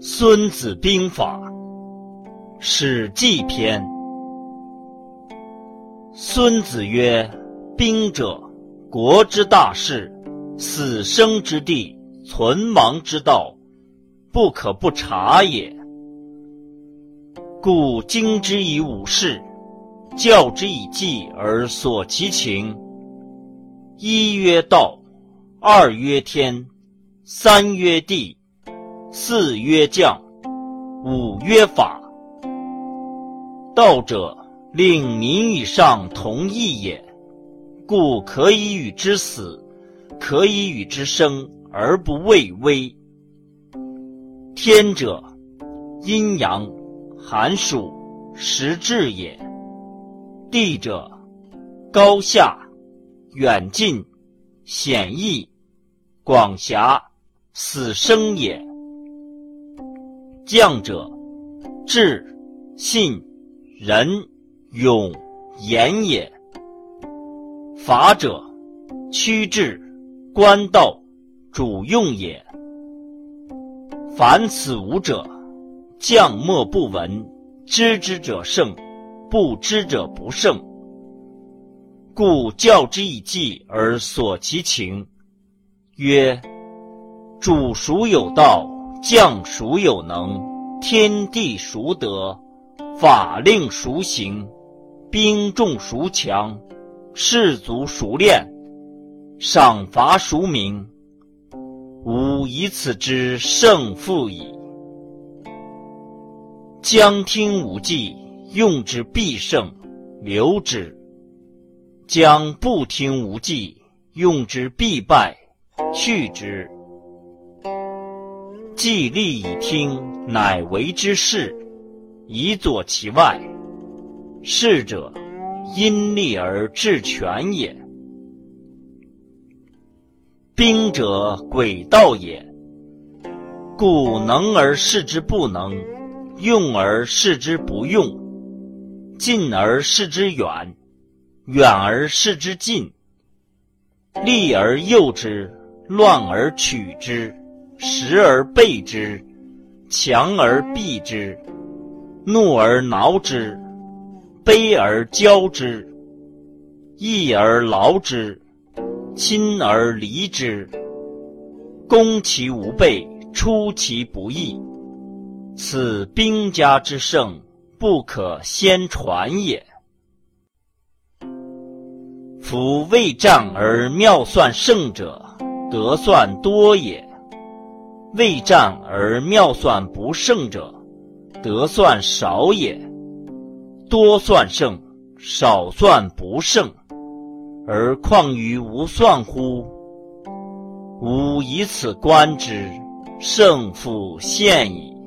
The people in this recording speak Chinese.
《孙子兵法·史记篇》：孙子曰：“兵者，国之大事，死生之地，存亡之道，不可不察也。故经之以武事，教之以计而索其情。一曰道，二曰天，三曰地。”四曰将，五曰法。道者，令民以上同义也。故可以与之死，可以与之生，而不畏危。天者，阴阳、寒暑、时至也。地者，高下、远近、险易、广狭、死生也。将者，智、信、仁、勇、严也；法者，趋治、官道、主用也。凡此五者，将莫不闻。知之者胜，不知者不胜。故教之以计而索其情。曰：主孰有道？将孰有能？天地孰得？法令孰行？兵众孰强？士卒孰练？赏罚孰明？吾以此知胜负矣。将听吾计，用之必胜，留之；将不听吾计，用之必败，去之。既利以听，乃为之事，以佐其外。事者，因利而制权也。兵者，诡道也。故能而示之不能，用而示之不用，近而示之远，远而示之近，利而诱之，乱而取之。时而备之，强而避之，怒而挠之，卑而骄之，义而劳之，亲而离之。攻其无备，出其不意，此兵家之胜，不可先传也。夫未战而妙算胜者，得算多也。未战而妙算不胜者，得算少也；多算胜，少算不胜，而况于无算乎？吾以此观之，胜负现矣。